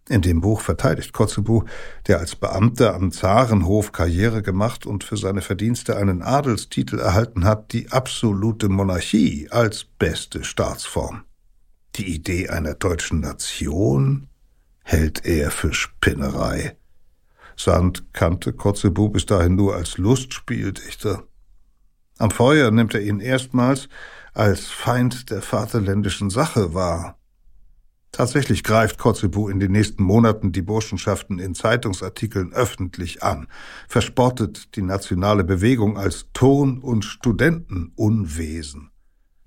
In dem Buch verteidigt Kotzebue, der als Beamter am Zarenhof Karriere gemacht und für seine Verdienste einen Adelstitel erhalten hat, die absolute Monarchie als beste Staatsform. Die Idee einer deutschen Nation hält er für Spinnerei. Sand kannte Kotzebue bis dahin nur als Lustspieldichter. Am Feuer nimmt er ihn erstmals als Feind der vaterländischen Sache wahr. Tatsächlich greift Kotzebue in den nächsten Monaten die Burschenschaften in Zeitungsartikeln öffentlich an, verspottet die nationale Bewegung als Turn- und Studentenunwesen.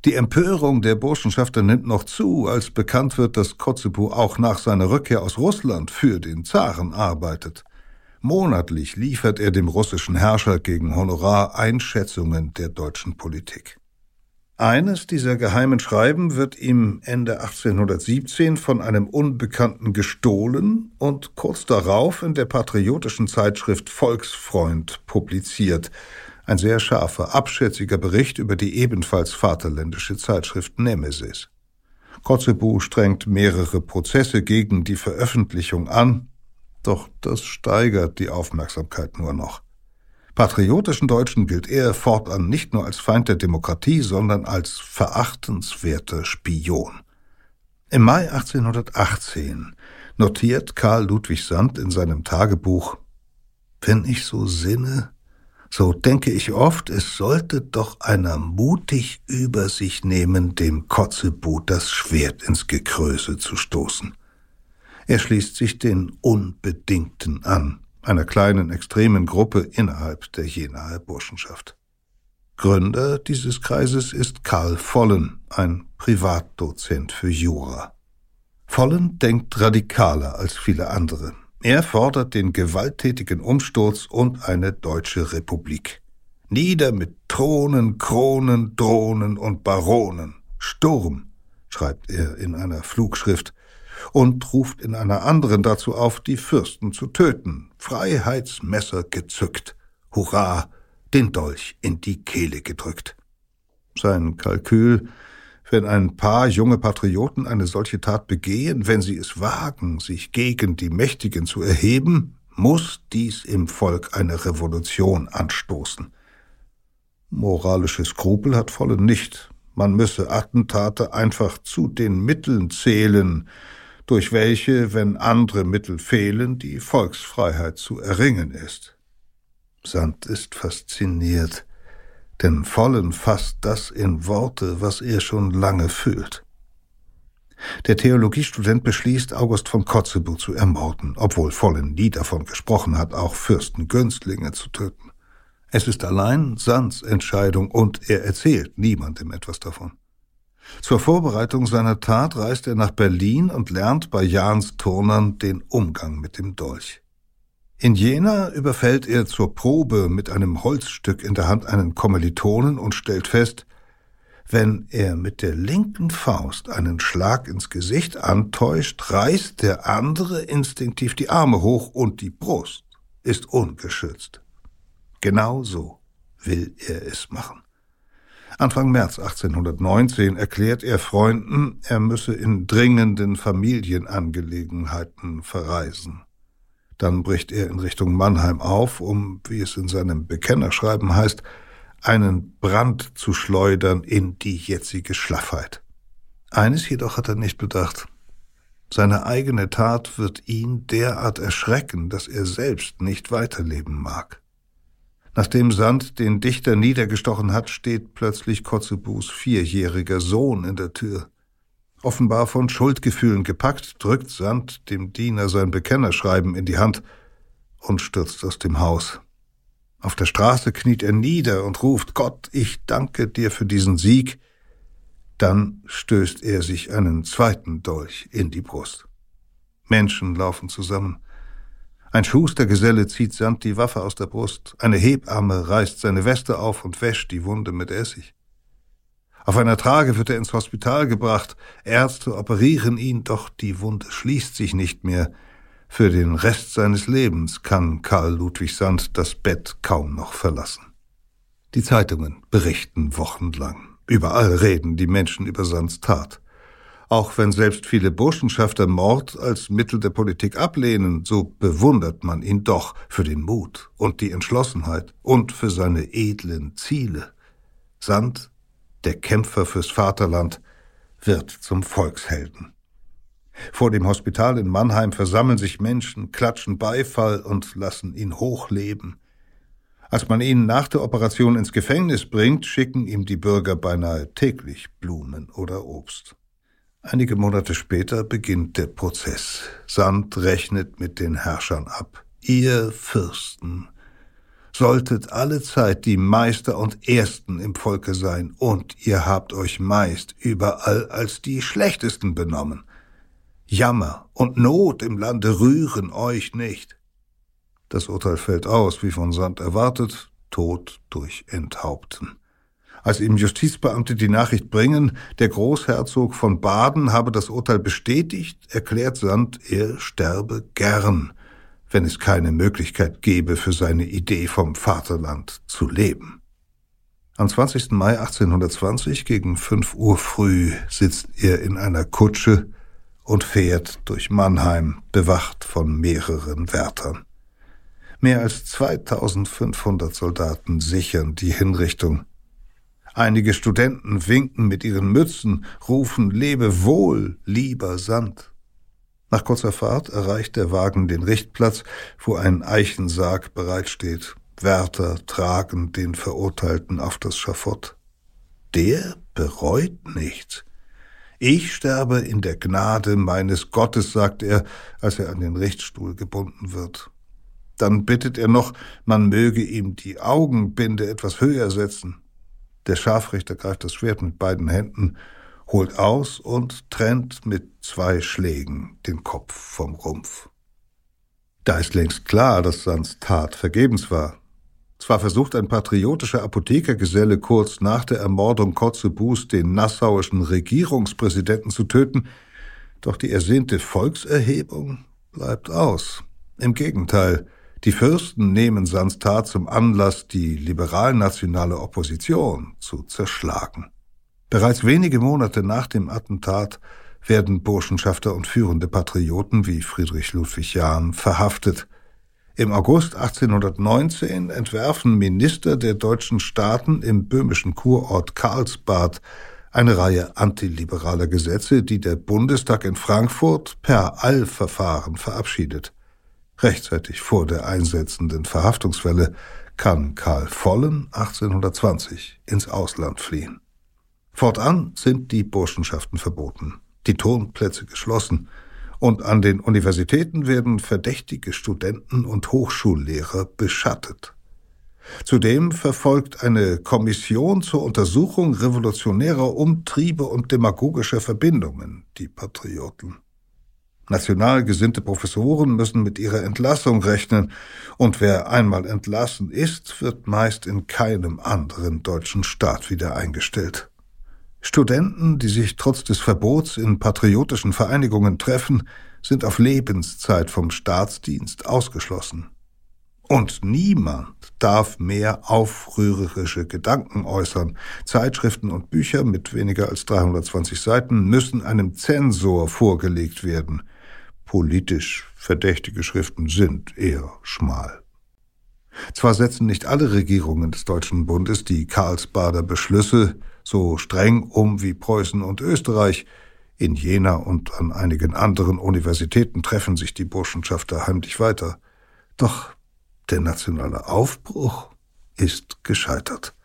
Die Empörung der Burschenschafter nimmt noch zu, als bekannt wird, dass Kotzebue auch nach seiner Rückkehr aus Russland für den Zaren arbeitet. Monatlich liefert er dem russischen Herrscher gegen Honorar Einschätzungen der deutschen Politik. Eines dieser geheimen Schreiben wird ihm Ende 1817 von einem Unbekannten gestohlen und kurz darauf in der patriotischen Zeitschrift Volksfreund publiziert. Ein sehr scharfer, abschätziger Bericht über die ebenfalls vaterländische Zeitschrift Nemesis. Kotzebue strengt mehrere Prozesse gegen die Veröffentlichung an, doch das steigert die Aufmerksamkeit nur noch. Patriotischen Deutschen gilt er fortan nicht nur als Feind der Demokratie, sondern als verachtenswerter Spion. Im Mai 1818 notiert Karl Ludwig Sand in seinem Tagebuch Wenn ich so sinne, so denke ich oft, es sollte doch einer mutig über sich nehmen, dem Kotzebue das Schwert ins Gekröse zu stoßen. Er schließt sich den Unbedingten an, einer kleinen extremen Gruppe innerhalb der Jenaer Burschenschaft. Gründer dieses Kreises ist Karl Vollen, ein Privatdozent für Jura. Vollen denkt radikaler als viele andere. Er fordert den gewalttätigen Umsturz und eine deutsche Republik. Nieder mit Thronen, Kronen, Drohnen und Baronen. Sturm, schreibt er in einer Flugschrift, und ruft in einer anderen dazu auf, die Fürsten zu töten, Freiheitsmesser gezückt, hurra, den Dolch in die Kehle gedrückt. Sein Kalkül, wenn ein paar junge Patrioten eine solche Tat begehen, wenn sie es wagen, sich gegen die Mächtigen zu erheben, muss dies im Volk eine Revolution anstoßen. Moralische Skrupel hat Volle nicht. Man müsse Attentate einfach zu den Mitteln zählen, durch welche, wenn andere Mittel fehlen, die Volksfreiheit zu erringen ist. Sand ist fasziniert, denn Vollen fasst das in Worte, was er schon lange fühlt. Der Theologiestudent beschließt, August von Kotzebue zu ermorden, obwohl Vollen nie davon gesprochen hat, auch Fürstengünstlinge zu töten. Es ist allein Sands Entscheidung und er erzählt niemandem etwas davon. Zur Vorbereitung seiner Tat reist er nach Berlin und lernt bei Jans Turnern den Umgang mit dem Dolch. In Jena überfällt er zur Probe mit einem Holzstück in der Hand einen Kommilitonen und stellt fest, wenn er mit der linken Faust einen Schlag ins Gesicht antäuscht, reißt der andere instinktiv die Arme hoch und die Brust ist ungeschützt. Genau so will er es machen. Anfang März 1819 erklärt er Freunden, er müsse in dringenden Familienangelegenheiten verreisen. Dann bricht er in Richtung Mannheim auf, um, wie es in seinem Bekennerschreiben heißt, einen Brand zu schleudern in die jetzige Schlaffheit. Eines jedoch hat er nicht bedacht. Seine eigene Tat wird ihn derart erschrecken, dass er selbst nicht weiterleben mag. Nachdem Sand den Dichter niedergestochen hat, steht plötzlich Kotzebues vierjähriger Sohn in der Tür. Offenbar von Schuldgefühlen gepackt, drückt Sand dem Diener sein Bekennerschreiben in die Hand und stürzt aus dem Haus. Auf der Straße kniet er nieder und ruft Gott, ich danke dir für diesen Sieg. Dann stößt er sich einen zweiten Dolch in die Brust. Menschen laufen zusammen. Ein Schustergeselle zieht Sand die Waffe aus der Brust, eine Hebamme reißt seine Weste auf und wäscht die Wunde mit Essig. Auf einer Trage wird er ins Hospital gebracht. Ärzte operieren ihn, doch die Wunde schließt sich nicht mehr. Für den Rest seines Lebens kann Karl Ludwig Sand das Bett kaum noch verlassen. Die Zeitungen berichten wochenlang. Überall reden die Menschen über Sands Tat. Auch wenn selbst viele Burschenschafter Mord als Mittel der Politik ablehnen, so bewundert man ihn doch für den Mut und die Entschlossenheit und für seine edlen Ziele. Sand der Kämpfer fürs Vaterland, wird zum Volkshelden. Vor dem Hospital in Mannheim versammeln sich Menschen, klatschen Beifall und lassen ihn hochleben. Als man ihn nach der Operation ins Gefängnis bringt, schicken ihm die Bürger beinahe täglich Blumen oder Obst. Einige Monate später beginnt der Prozess. Sand rechnet mit den Herrschern ab. Ihr Fürsten, solltet alle Zeit die Meister und Ersten im Volke sein, und ihr habt euch meist überall als die Schlechtesten benommen. Jammer und Not im Lande rühren euch nicht. Das Urteil fällt aus, wie von Sand erwartet, Tod durch Enthaupten. Als ihm Justizbeamte die Nachricht bringen, der Großherzog von Baden habe das Urteil bestätigt, erklärt Sand, er sterbe gern wenn es keine Möglichkeit gäbe, für seine Idee vom Vaterland zu leben. Am 20. Mai 1820 gegen 5 Uhr früh sitzt er in einer Kutsche und fährt durch Mannheim, bewacht von mehreren Wärtern. Mehr als 2500 Soldaten sichern die Hinrichtung. Einige Studenten winken mit ihren Mützen, rufen Lebe wohl, lieber Sand. Nach kurzer Fahrt erreicht der Wagen den Richtplatz, wo ein Eichensarg bereitsteht. Wärter tragen den Verurteilten auf das Schafott. Der bereut nichts. Ich sterbe in der Gnade meines Gottes, sagt er, als er an den Richtstuhl gebunden wird. Dann bittet er noch, man möge ihm die Augenbinde etwas höher setzen. Der Scharfrichter greift das Schwert mit beiden Händen holt aus und trennt mit zwei Schlägen den Kopf vom Rumpf. Da ist längst klar, dass Sands Tat vergebens war. Zwar versucht ein patriotischer Apothekergeselle kurz nach der Ermordung Kotzebues den nassauischen Regierungspräsidenten zu töten, doch die ersehnte Volkserhebung bleibt aus. Im Gegenteil, die Fürsten nehmen Sands Tat zum Anlass, die liberal-nationale Opposition zu zerschlagen. Bereits wenige Monate nach dem Attentat werden Burschenschafter und führende Patrioten wie Friedrich Ludwig Jahn verhaftet. Im August 1819 entwerfen Minister der deutschen Staaten im böhmischen Kurort Karlsbad eine Reihe antiliberaler Gesetze, die der Bundestag in Frankfurt per Allverfahren verabschiedet. Rechtzeitig vor der einsetzenden Verhaftungswelle kann Karl Vollen 1820 ins Ausland fliehen. Fortan sind die Burschenschaften verboten, die Turnplätze geschlossen und an den Universitäten werden verdächtige Studenten und Hochschullehrer beschattet. Zudem verfolgt eine Kommission zur Untersuchung revolutionärer Umtriebe und demagogischer Verbindungen die Patrioten. National gesinnte Professoren müssen mit ihrer Entlassung rechnen, und wer einmal entlassen ist, wird meist in keinem anderen deutschen Staat wieder eingestellt. Studenten, die sich trotz des Verbots in patriotischen Vereinigungen treffen, sind auf Lebenszeit vom Staatsdienst ausgeschlossen. Und niemand darf mehr aufrührerische Gedanken äußern. Zeitschriften und Bücher mit weniger als 320 Seiten müssen einem Zensor vorgelegt werden. Politisch verdächtige Schriften sind eher schmal. Zwar setzen nicht alle Regierungen des Deutschen Bundes die Karlsbader Beschlüsse so streng um wie Preußen und Österreich. In Jena und an einigen anderen Universitäten treffen sich die Burschenschafter heimlich weiter. Doch der nationale Aufbruch ist gescheitert.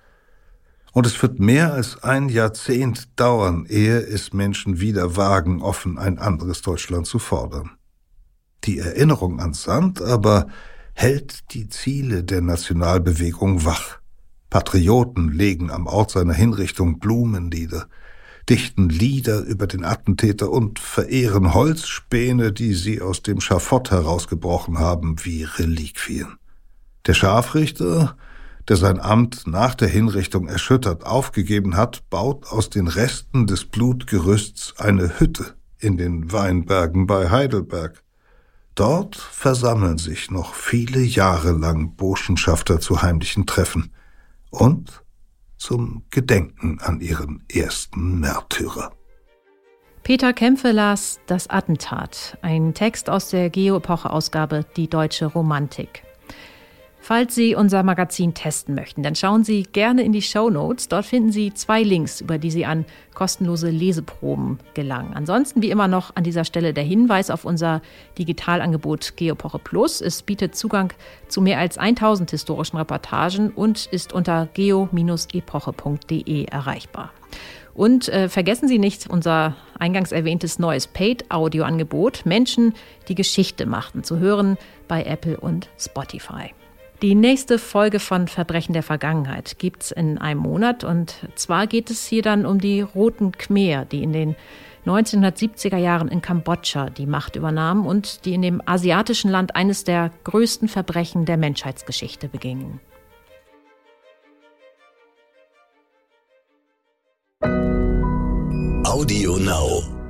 Und es wird mehr als ein Jahrzehnt dauern, ehe es Menschen wieder wagen, offen ein anderes Deutschland zu fordern. Die Erinnerung an Sand aber hält die Ziele der Nationalbewegung wach. Patrioten legen am Ort seiner Hinrichtung Blumenlieder, dichten Lieder über den Attentäter und verehren Holzspäne, die sie aus dem Schafott herausgebrochen haben, wie Reliquien. Der Scharfrichter, der sein Amt nach der Hinrichtung erschüttert aufgegeben hat, baut aus den Resten des Blutgerüsts eine Hütte in den Weinbergen bei Heidelberg. Dort versammeln sich noch viele Jahre lang Burschenschafter zu heimlichen Treffen und zum Gedenken an ihren ersten Märtyrer. Peter Kämpfe las Das Attentat, ein Text aus der Geo-Epoche-Ausgabe Die deutsche Romantik. Falls Sie unser Magazin testen möchten, dann schauen Sie gerne in die Show Notes. Dort finden Sie zwei Links, über die Sie an kostenlose Leseproben gelangen. Ansonsten wie immer noch an dieser Stelle der Hinweis auf unser Digitalangebot Geopoche Plus. Es bietet Zugang zu mehr als 1000 historischen Reportagen und ist unter geo-epoche.de erreichbar. Und äh, vergessen Sie nicht unser eingangs erwähntes neues Paid-Audio-Angebot Menschen, die Geschichte machten, zu hören bei Apple und Spotify. Die nächste Folge von Verbrechen der Vergangenheit gibt es in einem Monat. Und zwar geht es hier dann um die Roten Khmer, die in den 1970er Jahren in Kambodscha die Macht übernahmen und die in dem asiatischen Land eines der größten Verbrechen der Menschheitsgeschichte begingen. Audio Now.